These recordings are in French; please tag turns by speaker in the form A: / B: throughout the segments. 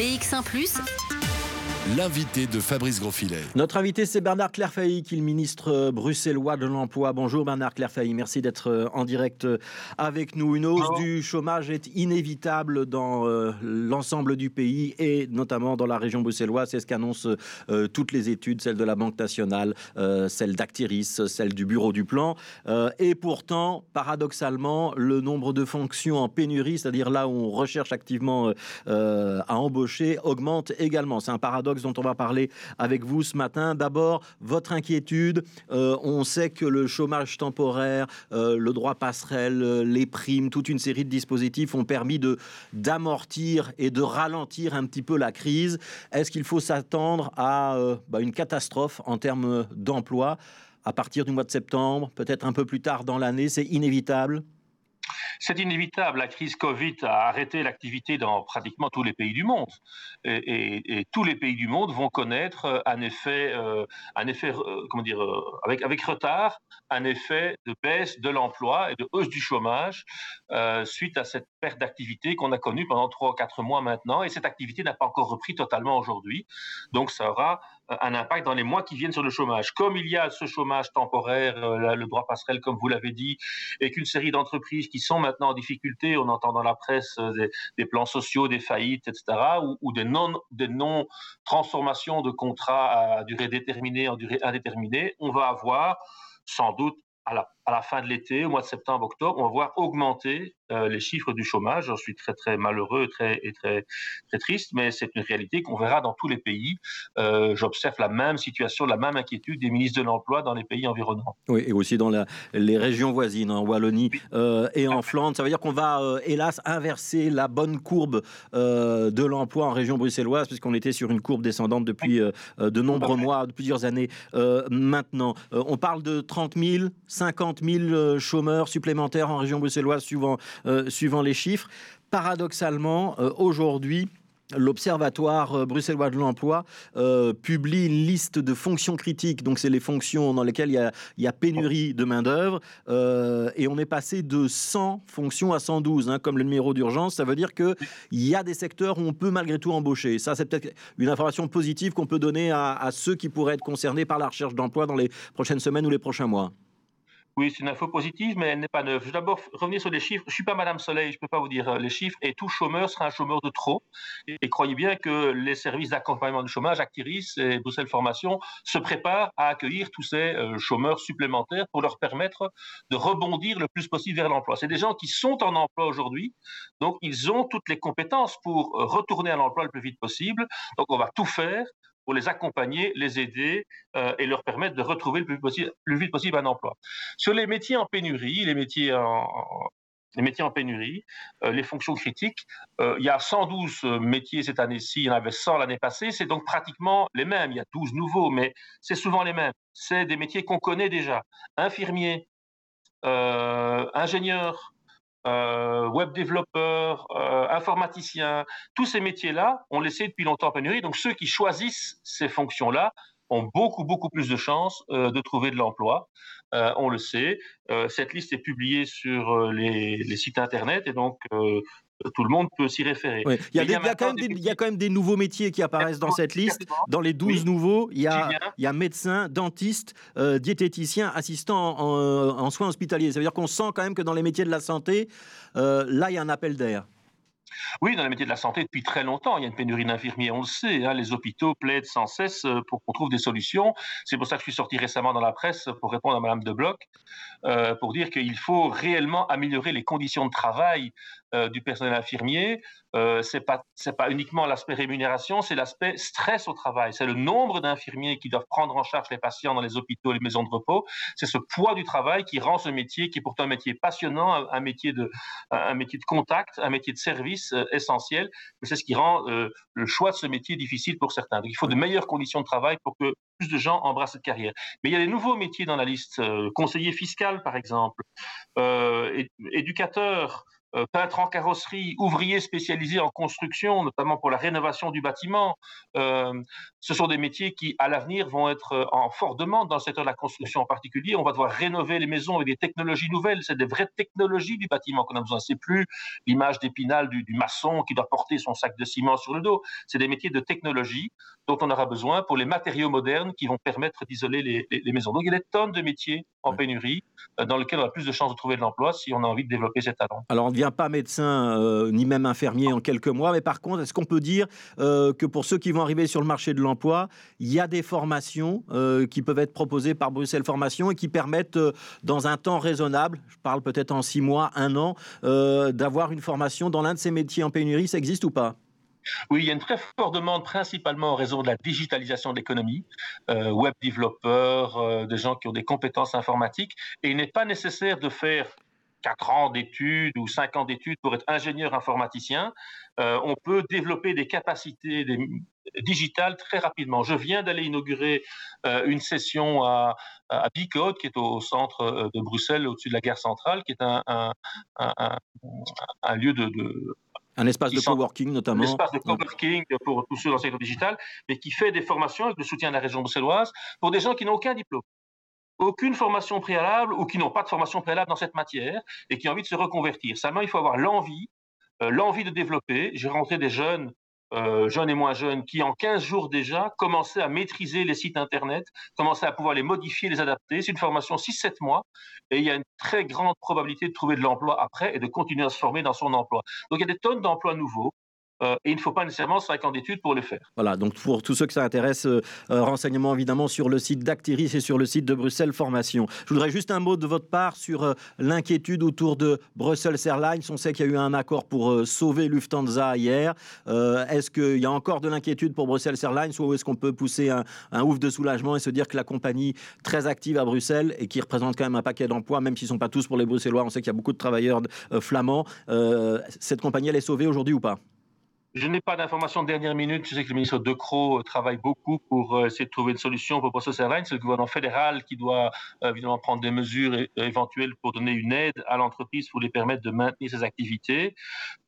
A: BX1 ⁇
B: L'invité de Fabrice Grosfilet.
C: Notre invité, c'est Bernard Clairfailly, qui est le ministre bruxellois de l'Emploi. Bonjour Bernard Clairfailly, merci d'être euh, en direct euh, avec nous. Une hausse du chômage est inévitable dans euh, l'ensemble du pays et notamment dans la région bruxelloise. C'est ce qu'annoncent toutes les études, celles de la Banque nationale, celles d'Actiris, celles du Bureau du Plan. et pourtant, paradoxalement, le nombre de fonctions en pénurie, c'est-à-dire là où on recherche activement à embaucher, augmente également. C'est un paradoxe dont on va parler avec vous ce matin. D'abord, votre inquiétude. Euh, on sait que le chômage temporaire, euh, le droit passerelle, euh, les primes, toute une série de dispositifs ont permis de d'amortir et de ralentir un petit peu la crise. Est-ce qu'il faut s'attendre à bah, une catastrophe en termes d'emploi à partir du mois de septembre, peut-être un peu plus tard dans l'année? C'est inévitable
D: c'est inévitable. La crise Covid a arrêté l'activité dans pratiquement tous les pays du monde. Et, tous les pays du monde vont connaître euh, un effet, euh, un effet euh, comment dire, avec, avec retard, un effet de baisse de l'emploi et de hausse du chômage suite à cette perte d'activité qu'on a connue pendant trois ou quatre mois maintenant. Et cette activité n'a pas encore repris totalement aujourd'hui. Donc ça aura un impact dans les mois qui viennent sur le chômage. Comme il y a ce chômage temporaire, le droit passerelle, comme vous l'avez dit, et qu'une série d'entreprises qui sont maintenant en difficulté, on entend dans la presse euh, des, plans sociaux, des faillites, etc., ou, des non-transformations de contrats à durée déterminée en durée indéterminée, on va avoir sans doute à la, à la fin de l'été, au mois de septembre, octobre, on va voir augmenter euh, les chiffres du chômage. J'en suis très très malheureux très, et très très triste, mais c'est une réalité qu'on verra dans tous les pays. Euh, j'observe la même situation, la même inquiétude des ministres de l'emploi dans les pays environnants.
C: Oui, et aussi dans la, les régions voisines, en Wallonie euh, et en Flandre. Ça veut dire qu'on va, hélas, inverser la bonne courbe de l'emploi en région bruxelloise, puisqu'on était sur une courbe descendante depuis de nombreux mois, de plusieurs années maintenant. on parle de 30 000, 50 000 chômeurs supplémentaires en région bruxelloise, suivant euh, les chiffres. Paradoxalement, euh, aujourd'hui, L'Observatoire euh, bruxellois de l'emploi publie une liste de fonctions critiques. Donc, c'est les fonctions dans lesquelles il y a, pénurie de main-d'œuvre. et on est passé de 100 fonctions à 112, hein, comme le numéro d'urgence. Ça veut dire qu'il y a des secteurs où on peut malgré tout embaucher. Ça, c'est peut-être une information positive qu'on peut donner à ceux qui pourraient être concernés par la recherche d'emploi dans les prochaines semaines ou les prochains mois.
D: Oui, c'est une info positive, mais elle n'est pas neuve. Je vais d'abord revenir sur les chiffres. Je ne suis pas Madame Soleil, je ne peux pas vous dire euh, les chiffres. Et tout chômeur sera un chômeur de trop. Et, croyez bien que les services d'accompagnement du chômage, Actiris et Bruxelles Formation, se préparent à accueillir tous ces euh, chômeurs supplémentaires pour leur permettre de rebondir le plus possible vers l'emploi. C'est des gens qui sont en emploi aujourd'hui, donc ils ont toutes les compétences pour euh, retourner à l'emploi le plus vite possible. Donc on va tout faire pour les accompagner, les aider euh, et leur permettre de retrouver le plus, vite possible un emploi. Sur les métiers en pénurie, les métiers en, les métiers en pénurie, euh, les fonctions critiques. Euh, il y a 112 métiers cette année-ci, il y en avait 100 l'année passée, c'est donc pratiquement les mêmes. Il y a 12 nouveaux, mais c'est souvent les mêmes. C'est des métiers qu'on connaît déjà. Infirmiers, ingénieurs, euh, web développeurs, euh, informaticiens, tous ces métiers-là, ont laissé depuis longtemps en pénurie. Donc ceux qui choisissent ces fonctions-là ont beaucoup, beaucoup plus de chances euh, de trouver de l'emploi. on le sait. cette liste est publiée sur les, les, sites Internet et donc tout le monde peut s'y référer.
C: Il, y a, quand même des, nouveaux métiers qui apparaissent dans cette liste. Dans les 12 nouveaux, il y, a, il y a médecin, dentiste, euh, diététicien, assistant en, soins hospitaliers. Ça veut dire qu'on sent quand même que dans les métiers de la santé, euh, là, il y a un appel d'air.
D: Oui, dans les métiers de la santé, depuis très longtemps, il y a une pénurie d'infirmiers, on le sait. Hein, les hôpitaux plaident sans cesse euh, pour qu'on trouve des solutions. C'est pour ça que je suis sorti récemment dans la presse pour répondre à Madame de Bloch, euh, pour dire qu'il faut réellement améliorer les conditions de travail euh, du personnel infirmier. Euh, c'est pas c'est pas uniquement l'aspect rémunération, c'est l'aspect stress au travail. C'est le nombre d'infirmiers qui doivent prendre en charge les patients dans les hôpitaux, les maisons de repos. C'est ce poids du travail qui rend ce métier, qui est pourtant un métier passionnant, un, métier de un métier de contact, un métier de service euh, essentiel. C'est ce qui rend euh, le choix de ce métier difficile pour certains. Il faut de meilleures conditions de travail pour que plus de gens embrassent cette carrière. Mais il y a des nouveaux métiers dans la liste. conseiller fiscal, par exemple, éducateur. Euh, peintre en carrosserie, ouvrier spécialisé en construction, notamment pour la rénovation du bâtiment. Euh, ce sont des métiers qui, à l'avenir, vont être euh, en forte demande dans le secteur de la construction en particulier. On va devoir rénover les maisons avec des technologies nouvelles. C'est des vraies technologies du bâtiment qu'on a besoin. C'est plus l'image d'épinal du, maçon qui doit porter son sac de ciment sur le dos. C'est des métiers de technologie dont on aura besoin pour les matériaux modernes qui vont permettre d'isoler les, maisons. Donc il y a des tonnes de métiers en pénurie dans lesquels on a plus de chances de trouver de l'emploi si on a envie de développer ces talents.
C: Alors pas médecin euh, ni même infirmier en quelques mois, mais par contre, est-ce qu'on peut dire euh, que pour ceux qui vont arriver sur le marché de l'emploi, il y a des formations euh, qui peuvent être proposées par Bruxelles Formation et qui permettent, dans un temps raisonnable, je parle peut-être en six mois, un an, d'avoir une formation dans l'un de ces métiers en pénurie, ça existe ou pas?
D: Oui, il y a une très forte demande, principalement en raison de la digitalisation de l'économie, web développeurs, des gens qui ont des compétences informatiques, et il n'est pas nécessaire de faire 4 ans d'études ou 5 ans d'études pour être ingénieur informaticien, euh, on peut développer des capacités digitales très rapidement. Je viens d'aller inaugurer euh, une session à, à Bicode, qui est au centre euh, de Bruxelles, au-dessus de la gare centrale, qui est un, un, lieu de,
C: un espace de coworking notamment. Un
D: espace de coworking pour tous ceux dans le secteur digital, mais qui fait des formations avec le soutien de la région bruxelloise pour des gens qui n'ont aucun diplôme aucune formation préalable ou qui n'ont pas de formation préalable dans cette matière et qui ont envie de se reconvertir. Seulement, il faut avoir l'envie, euh, l'envie de développer. J'ai rencontré des jeunes, euh, jeunes et moins jeunes, qui en 15 jours déjà commençaient à maîtriser les sites Internet, commençaient à pouvoir les modifier, les adapter. C'est une formation 6-7 mois et il y a une très grande probabilité de trouver de l'emploi après et de continuer à se former dans son emploi. Donc il y a des tonnes d'emplois nouveaux. Euh, et il ne faut pas nécessairement 5 ans d'études pour le faire.
C: Voilà, donc pour tous ceux que ça intéresse, euh, euh, renseignements évidemment sur le site d'Actiris et sur le site de Bruxelles Formation. Je voudrais juste un mot de votre part sur l'inquiétude autour de Brussels Airlines. On sait qu'il y a eu un accord pour sauver Lufthansa hier. est-ce qu'il y a encore de l'inquiétude pour Brussels Airlines ou est-ce qu'on peut pousser un, un, ouf de soulagement et se dire que la compagnie très active à Bruxelles et qui représente quand même un paquet d'emplois, même s'ils ne sont pas tous pour les Bruxellois, on sait qu'il y a beaucoup de travailleurs flamands, cette compagnie elle est sauvée aujourd'hui ou pas?
D: Je n'ai pas d'informations de dernière minute. Je sais que le ministre De Croo travaille beaucoup pour euh, essayer de trouver une solution pour Brussels Airlines. C'est le gouvernement fédéral qui doit euh, évidemment prendre des mesures éventuelles pour donner une aide à l'entreprise pour lui permettre de maintenir ses activités,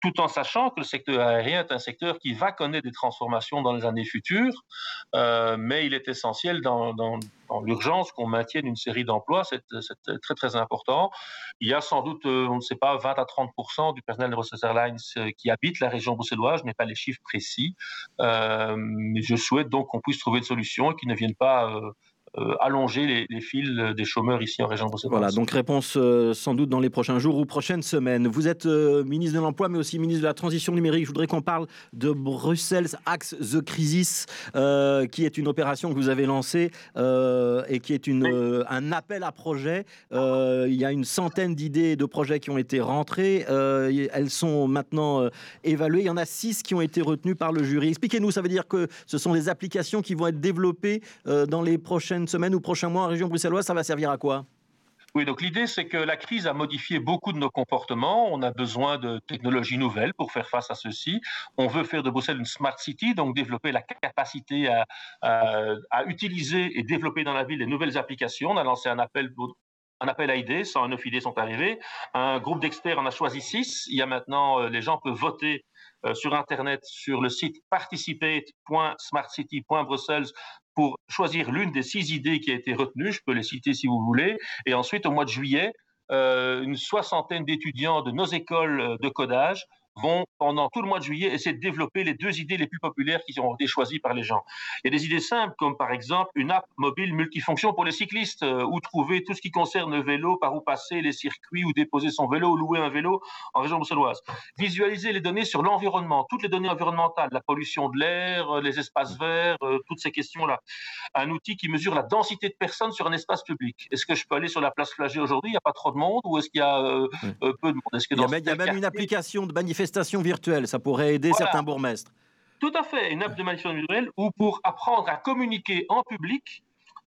D: tout en sachant que le secteur aérien est un secteur qui va connaître des transformations dans les années futures. Euh, mais il est essentiel dans l'urgence qu'on maintienne une série d'emplois, c'est très très important. Il y a sans doute, euh, on ne sait pas, 20 à 30% du personnel de Brussels Airlines euh, qui habite la région bruxelloise. Je n'ai pas les chiffres précis, euh, mais je souhaite donc qu'on puisse trouver une solution et qu'ils ne viennent pas allonger les, fils des chômeurs ici en région bruxelloise.
C: Voilà, donc réponse euh, sans doute dans les prochains jours ou prochaines semaines. Vous êtes euh, ministre de l'Emploi, mais aussi ministre de la Transition numérique. Je voudrais qu'on parle de Bruxelles Axe The Crisis, qui est une opération que vous avez lancée et qui est une, un appel à projet. il y a une centaine d'idées de projets qui ont été rentrées. elles sont maintenant évaluées. Il y en a six qui ont été retenues par le jury. Expliquez-nous, ça veut dire que ce sont des applications qui vont être développées dans les prochaines semaine ou prochain mois en région bruxelloise, ça va servir à quoi?
D: Oui, donc l'idée, c'est que la crise a modifié beaucoup de nos comportements. On a besoin de technologies nouvelles pour faire face à ceci. On veut faire de Bruxelles une smart city, donc développer la capacité à, utiliser et développer dans la ville des nouvelles applications. On a lancé un appel à idées, 109 idées sont arrivées. Un groupe d'experts en a choisi six. Il y a maintenant, euh, les gens peuvent voter sur Internet, sur le site participate.smartcity.brussels pour choisir l'une des six idées qui a été retenue. Je peux les citer si vous voulez. Et ensuite, au mois de juillet, euh, une soixantaine d'étudiants de nos écoles de codage vont, pendant tout le mois de juillet, essayer de développer les deux idées les plus populaires qui ont été choisies par les gens. Il y a des idées simples, comme par exemple une app mobile multifonction pour les cyclistes, euh, où trouver tout ce qui concerne le vélo, par où passer, les circuits, où déposer son vélo, ou louer un vélo en région bruxelloise. Visualiser les données sur l'environnement, toutes les données environnementales, la pollution de l'air, euh, les espaces verts, euh, toutes ces questions-là. Un outil qui mesure la densité de personnes sur un espace public. Est-ce que je peux aller sur la place Flagey aujourd'hui? Il n'y a pas trop de monde, ou est-ce qu'il y a peu de monde?
C: Il y a, il y a même une application de manifestation manifestation virtuelle. Ça pourrait aider certains bourgmestres.
D: Tout à fait, une app de manifestation virtuelle ou pour apprendre à communiquer en public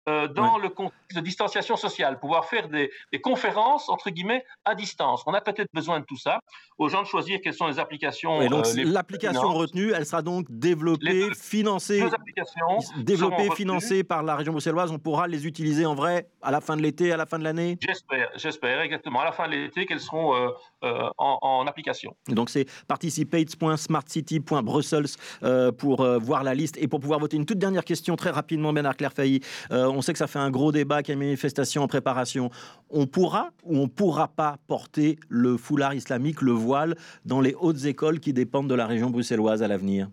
D: euh, dans le contexte de distanciation sociale, pouvoir faire des, conférences, entre guillemets, à distance. On a peut-être besoin de tout ça, aux gens de choisir quelles sont les applications.
C: Et donc, euh, l'application retenue, elle sera donc développée, financée, développée, financée par la région bruxelloise. On pourra les utiliser en vrai à la fin de l'été, à la fin de l'année?
D: J'espère, j'espère, exactement. À la fin de l'été, qu'elles seront euh, en, en, application.
C: Donc, c'est participate.smartcity.brussels pour voir la liste et pour pouvoir voter. Une toute dernière question, très rapidement, Bernard Clairfailly on sait que ça fait un gros débat, qu'il y a une manifestation en préparation. On pourra ou on ne pourra pas porter le foulard islamique, le voile, dans les hautes écoles qui dépendent de la région bruxelloise à l'avenir?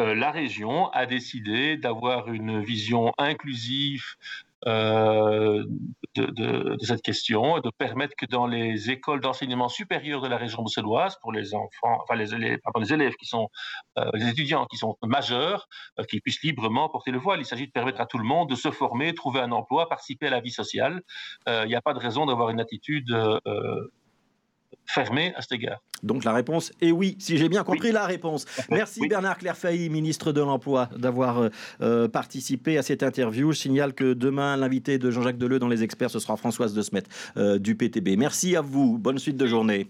D: Euh, la région a décidé d'avoir une vision inclusive euh, de, cette question, de permettre que dans les écoles d'enseignement supérieur de la région bruxelloise, pour les enfants, enfin les élèves, qui sont, euh, les étudiants qui sont majeurs, euh, qu'ils puissent librement porter le voile. Il s'agit de permettre à tout le monde de se former, trouver un emploi, participer à la vie sociale. Il n'y a pas de raison d'avoir une attitude fermé à cet égard.
C: Donc la réponse est oui, si j'ai bien compris la réponse. Merci Bernard Clairfailly, ministre de l'Emploi, d'avoir euh, euh, participé à cette interview. Je signale que demain, l'invité de Jean-Jacques Deleu dans Les Experts, ce sera Françoise de Smet euh, du PTB. Merci à vous. Bonne suite de journée.